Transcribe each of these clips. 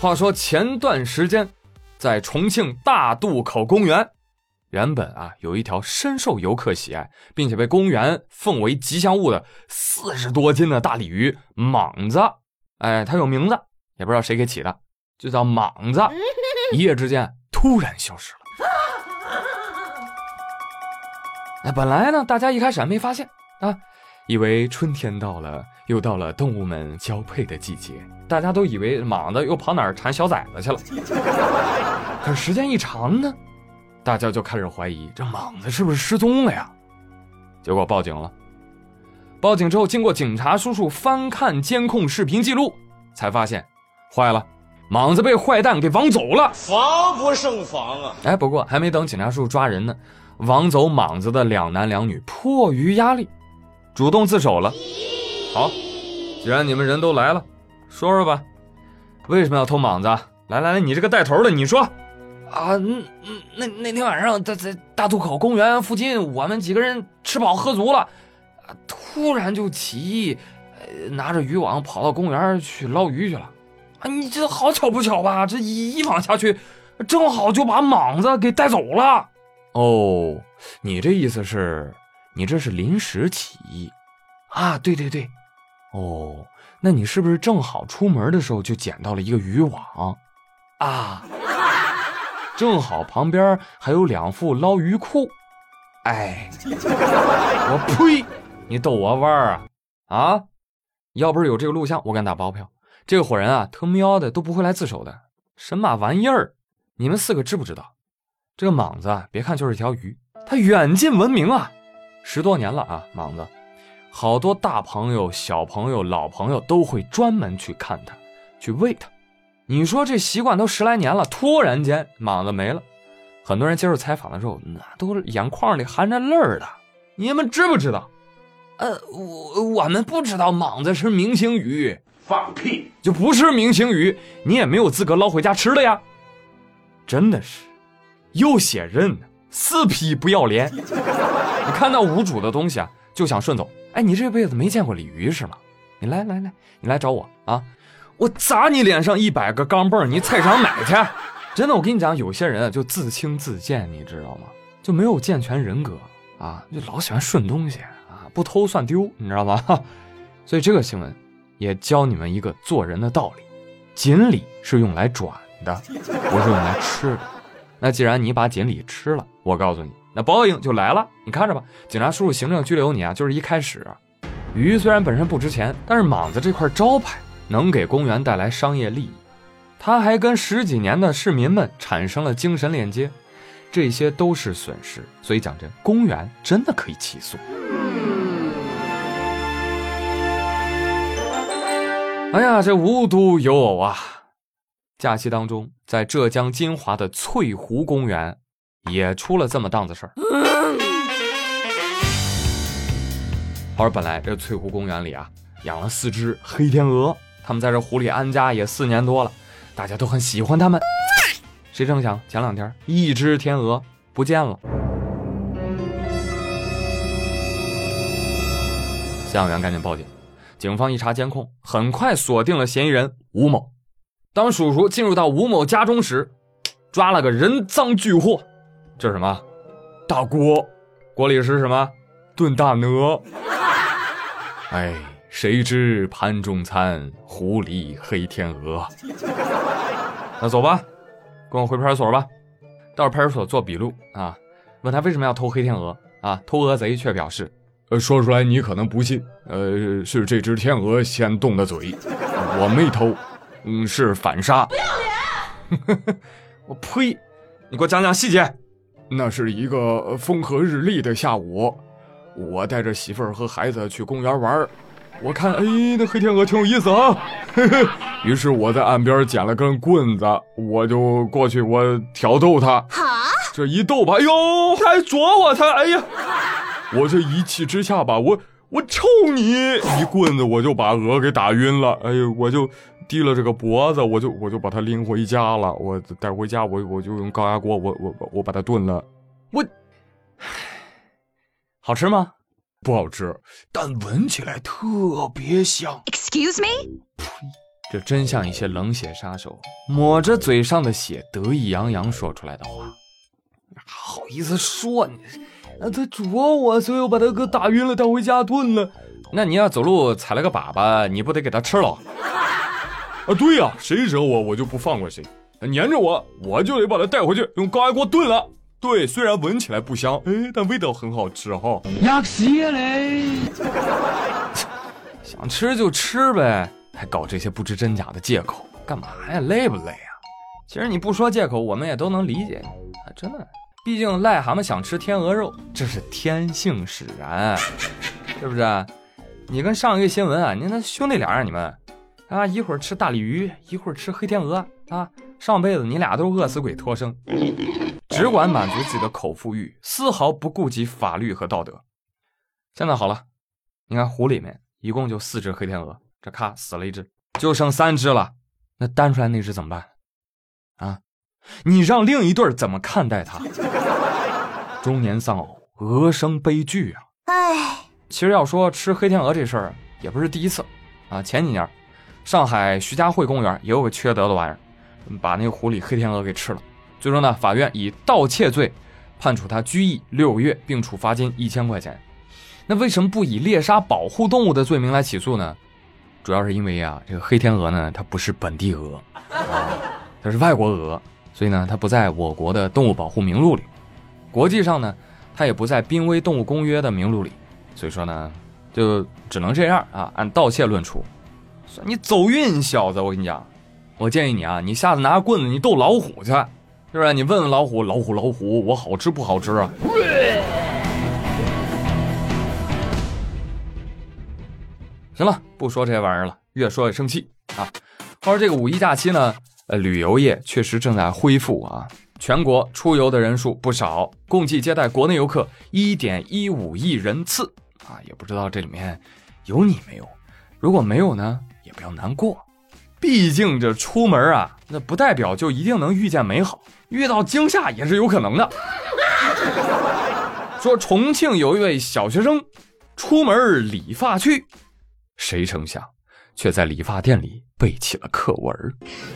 话说前段时间，在重庆大渡口公园，原本啊有一条深受游客喜爱，并且被公园奉为吉祥物的四十多斤的大鲤鱼莽子。哎，它有名字，也不知道谁给起的，就叫莽子。一夜之间突然消失了。哎，本来呢，大家一开始还没发现啊，以为春天到了，又到了动物们交配的季节，大家都以为莽子又跑哪儿产小崽子去了。可是时间一长呢，大家就开始怀疑这莽子是不是失踪了呀？结果报警了。报警之后，经过警察叔叔翻看监控视频记录，才发现，坏了，莽子被坏蛋给绑走了，防不胜防啊！哎，不过还没等警察叔叔抓人呢。王走莽子的两男两女迫于压力，主动自首了。好，既然你们人都来了，说说吧，为什么要偷莽子？来来来，你这个带头的，你说。啊，那那那天晚上在在大渡口公园附近，我们几个人吃饱喝足了，啊，突然就起意，呃，拿着渔网跑到公园去捞鱼去了。啊，你这好巧不巧吧？这一一网下去，正好就把莽子给带走了。哦，你这意思是，你这是临时起意，啊？对对对，哦，那你是不是正好出门的时候就捡到了一个渔网，啊？正好旁边还有两副捞鱼裤，哎，我呸！你逗我玩啊？啊？要不是有这个录像，我敢打包票，这个伙人啊，他喵的都不会来自首的。什么玩意儿？你们四个知不知道？这个莽子啊，别看就是一条鱼，他远近闻名啊，十多年了啊，莽子，好多大朋友、小朋友、老朋友都会专门去看它，去喂它。你说这习惯都十来年了，突然间莽子没了，很多人接受采访的时候，那都是眼眶里含着泪儿的。你们知不知道？呃，我我们不知道莽子是明星鱼，放屁，就不是明星鱼，你也没有资格捞回家吃了呀，真的是。又写认呢，死皮不要脸！你看到无主的东西啊，就想顺走。哎，你这辈子没见过鲤鱼是吗？你来来来，你来找我啊！我砸你脸上一百个钢镚你菜场买去！真的，我跟你讲，有些人，就自轻自贱，你知道吗？就没有健全人格啊，就老喜欢顺东西啊，不偷算丢，你知道吗？所以这个新闻也教你们一个做人的道理：锦鲤是用来转的，不是用来吃的。那既然你把锦鲤吃了，我告诉你，那报应就来了。你看着吧，警察叔叔行政拘留你啊，就是一开始。鱼虽然本身不值钱，但是莽子这块招牌能给公园带来商业利益，它还跟十几年的市民们产生了精神链接，这些都是损失。所以讲真，公园真的可以起诉。哎呀，这无独有偶啊！假期当中，在浙江金华的翠湖公园，也出了这么档子事儿。话说，本来这翠湖公园里啊，养了四只黑天鹅，他们在这湖里安家也四年多了，大家都很喜欢它们。谁成想，前两天一只天鹅不见了。饲养员赶紧报警，警方一查监控，很快锁定了嫌疑人吴某。当叔叔进入到吴某家中时，抓了个人赃俱获。这是什么？大锅，锅里是什么？炖大鹅。哎，谁知盘中餐，狐狸黑天鹅。那走吧，跟我回派出所吧。到派出所做笔录啊。问他为什么要偷黑天鹅啊？偷鹅贼却表示：呃，说出来你可能不信。呃，是这只天鹅先动的嘴，我没偷。嗯，是反杀，不要脸！我呸！你给我讲讲细节。那是一个风和日丽的下午，我带着媳妇儿和孩子去公园玩我看，哎，那黑天鹅挺有意思啊。于是我在岸边捡了根棍子，我就过去，我挑逗它。好这一逗吧，哎呦，它还啄我，它，哎呀！我这一气之下吧，我我抽你一棍子，我就把鹅给打晕了。哎呦，我就。低了这个脖子，我就我就把它拎回家了。我带回家，我我就用高压锅，我我我把它炖了。我，好吃吗？不好吃，但闻起来特别香。Excuse me？呸！这真像一些冷血杀手抹着嘴上的血，得意洋洋说出来的话。好意思说你？啊，他啄我，所以我把他给打晕了，带回家炖了。那你要走路踩了个粑粑，你不得给他吃了？啊，对呀，谁惹我，我就不放过谁。粘着我，我就得把它带回去，用高压锅炖了。对，虽然闻起来不香，哎，但味道很好吃哈。想吃就吃呗，还搞这些不知真假的借口，干嘛呀？累不累啊？其实你不说借口，我们也都能理解你啊，真的。毕竟癞蛤蟆想吃天鹅肉，这是天性使然，是不是？你跟上一个新闻啊，你那兄弟俩啊你们啊，一会儿吃大鲤鱼，一会儿吃黑天鹅啊。上辈子你俩都是饿死鬼托生，只管满足自己的口腹欲，丝毫不顾及法律和道德。现在好了，你看湖里面一共就四只黑天鹅，这咔死了一只，就剩三只了。那单出来那只怎么办？啊，你让另一对怎么看待它？中年丧偶，鹅生悲剧啊！唉，其实要说吃黑天鹅这事儿也不是第一次啊。前几年，上海徐家汇公园也有个缺德的玩意儿。把那个湖里黑天鹅给吃了，最终呢，法院以盗窃罪判处他拘役六个月，并处罚金一千块钱。那为什么不以猎杀保护动物的罪名来起诉呢？主要是因为啊，这个黑天鹅呢，它不是本地鹅，它是外国鹅，所以呢，它不在我国的动物保护名录里。国际上呢，它也不在濒危动物公约的名录里，所以说呢，就只能这样啊，按盗窃论处。你走运，小子，我跟你讲。我建议你啊，你下次拿棍子你逗老虎去，是不是？你问问老虎，老虎，老虎，我好吃不好吃啊？行了，不说这玩意儿了，越说越生气啊！话说这个五一假期呢，呃，旅游业确实正在恢复啊，全国出游的人数不少，共计接待国内游客一点一五亿人次啊！也不知道这里面有你没有？如果没有呢，不要难过。毕竟这出门啊，那不代表就一定能遇见美好，遇到惊吓也是有可能的。说重庆有一位小学生出门理发去，谁成想却在理发店里背起了课文。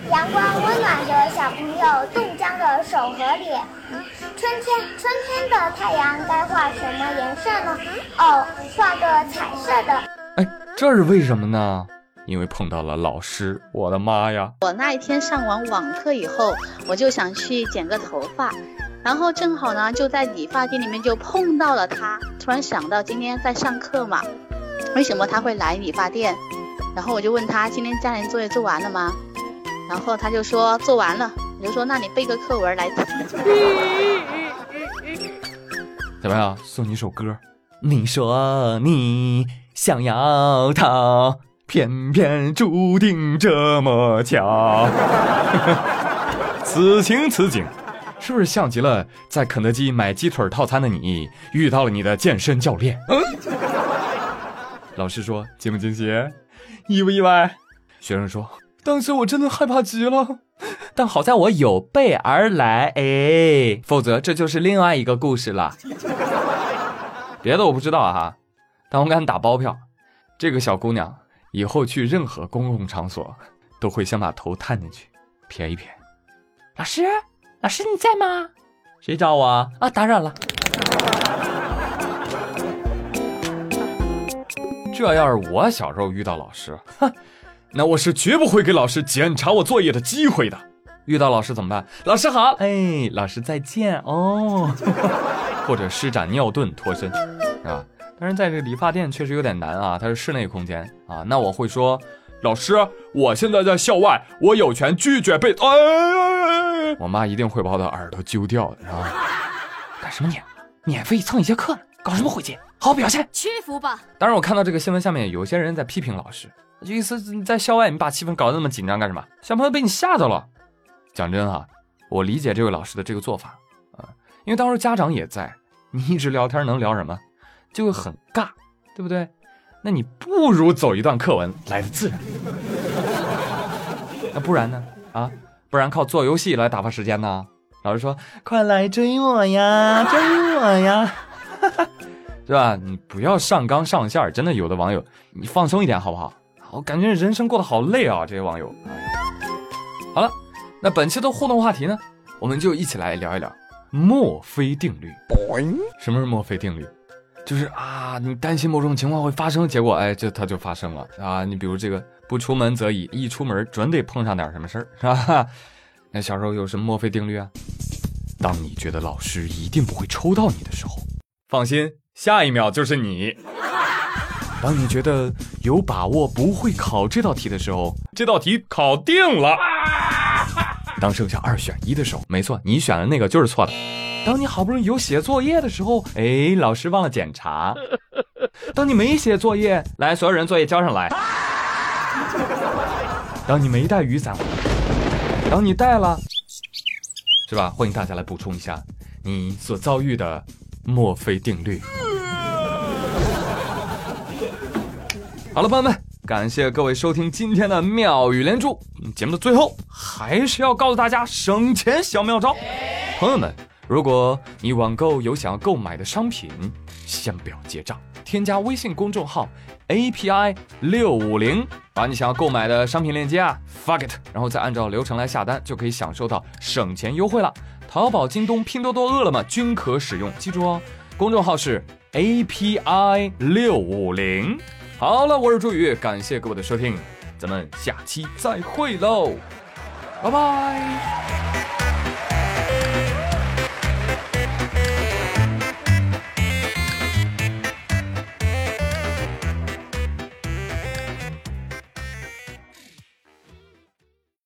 阳光温暖着小朋友冻僵的手和脸。春天，春天的太阳该画什么颜色呢？哦，画个彩色的。哎，这是为什么呢？因为碰到了老师，我的妈呀！我那一天上完网课以后，我就想去剪个头发，然后正好呢就在理发店里面就碰到了他。突然想到今天在上课嘛，为什么他会来理发店？然后我就问他今天家庭作业做完了吗？然后他就说做完了。我就说那你背个课文来。怎么样？送你一首歌。你说你想要他。偏偏注定这么巧，此情此景，是不是像极了在肯德基买鸡腿套餐的你遇到了你的健身教练？嗯，老师说惊不惊喜，意不意外？学生说当时我真的害怕极了，但好在我有备而来，哎，否则这就是另外一个故事了。别的我不知道哈，但我敢打包票，这个小姑娘。以后去任何公共场所，都会先把头探进去，瞥一瞥。老师，老师你在吗？谁找我啊？打扰了。这要是我小时候遇到老师，哼，那我是绝不会给老师检查我作业的机会的。遇到老师怎么办？老师好，哎，老师再见哦。或者施展尿遁脱身，是吧？但是在这个理发店确实有点难啊，它是室内空间啊。那我会说，老师，我现在在校外，我有权拒绝被。哎，我妈一定会把我的耳朵揪掉的，是吧？干什么你？免费蹭一节课呢？搞什么晦气？好好表现，屈服吧。当然，我看到这个新闻下面有些人在批评老师，就意思你在校外你把气氛搞得那么紧张干什么？小朋友被你吓到了。讲真啊，我理解这位老师的这个做法啊，因为当时家长也在，你一直聊天能聊什么？就会很尬，对不对？那你不如走一段课文来的自然。那不然呢？啊，不然靠做游戏来打发时间呢？老师说：“快来追我呀，追我呀，是吧？你不要上纲上线，真的有的网友，你放松一点好不好？我感觉人生过得好累啊！这些网友。好了，那本期的互动话题呢，我们就一起来聊一聊墨菲定律。什么是墨菲定律？就是啊，你担心某种情况会发生，结果哎，这它就发生了啊。你比如这个不出门则已，一出门准得碰上点什么事儿，是吧？那小时候有什么墨菲定律啊？当你觉得老师一定不会抽到你的时候，放心，下一秒就是你。当你觉得有把握不会考这道题的时候，这道题考定了。当剩下二选一的时候，没错，你选的那个就是错的。当你好不容易有写作业的时候，哎，老师忘了检查。当你没写作业，来，所有人作业交上来。当你没带雨伞，当你带了，是吧？欢迎大家来补充一下你所遭遇的墨菲定律。好了，朋友们，感谢各位收听今天的妙语连珠。节目的最后，还是要告诉大家省钱小妙招。朋友们，如果你网购有想要购买的商品，先不要结账，添加微信公众号 API 六五零，把你想要购买的商品链接啊发给他，然后再按照流程来下单，就可以享受到省钱优惠了。淘宝、京东、拼多多、饿了么均可使用，记住哦，公众号是 API 六五零。好了，我是朱宇，感谢各位的收听，咱们下期再会喽，拜拜。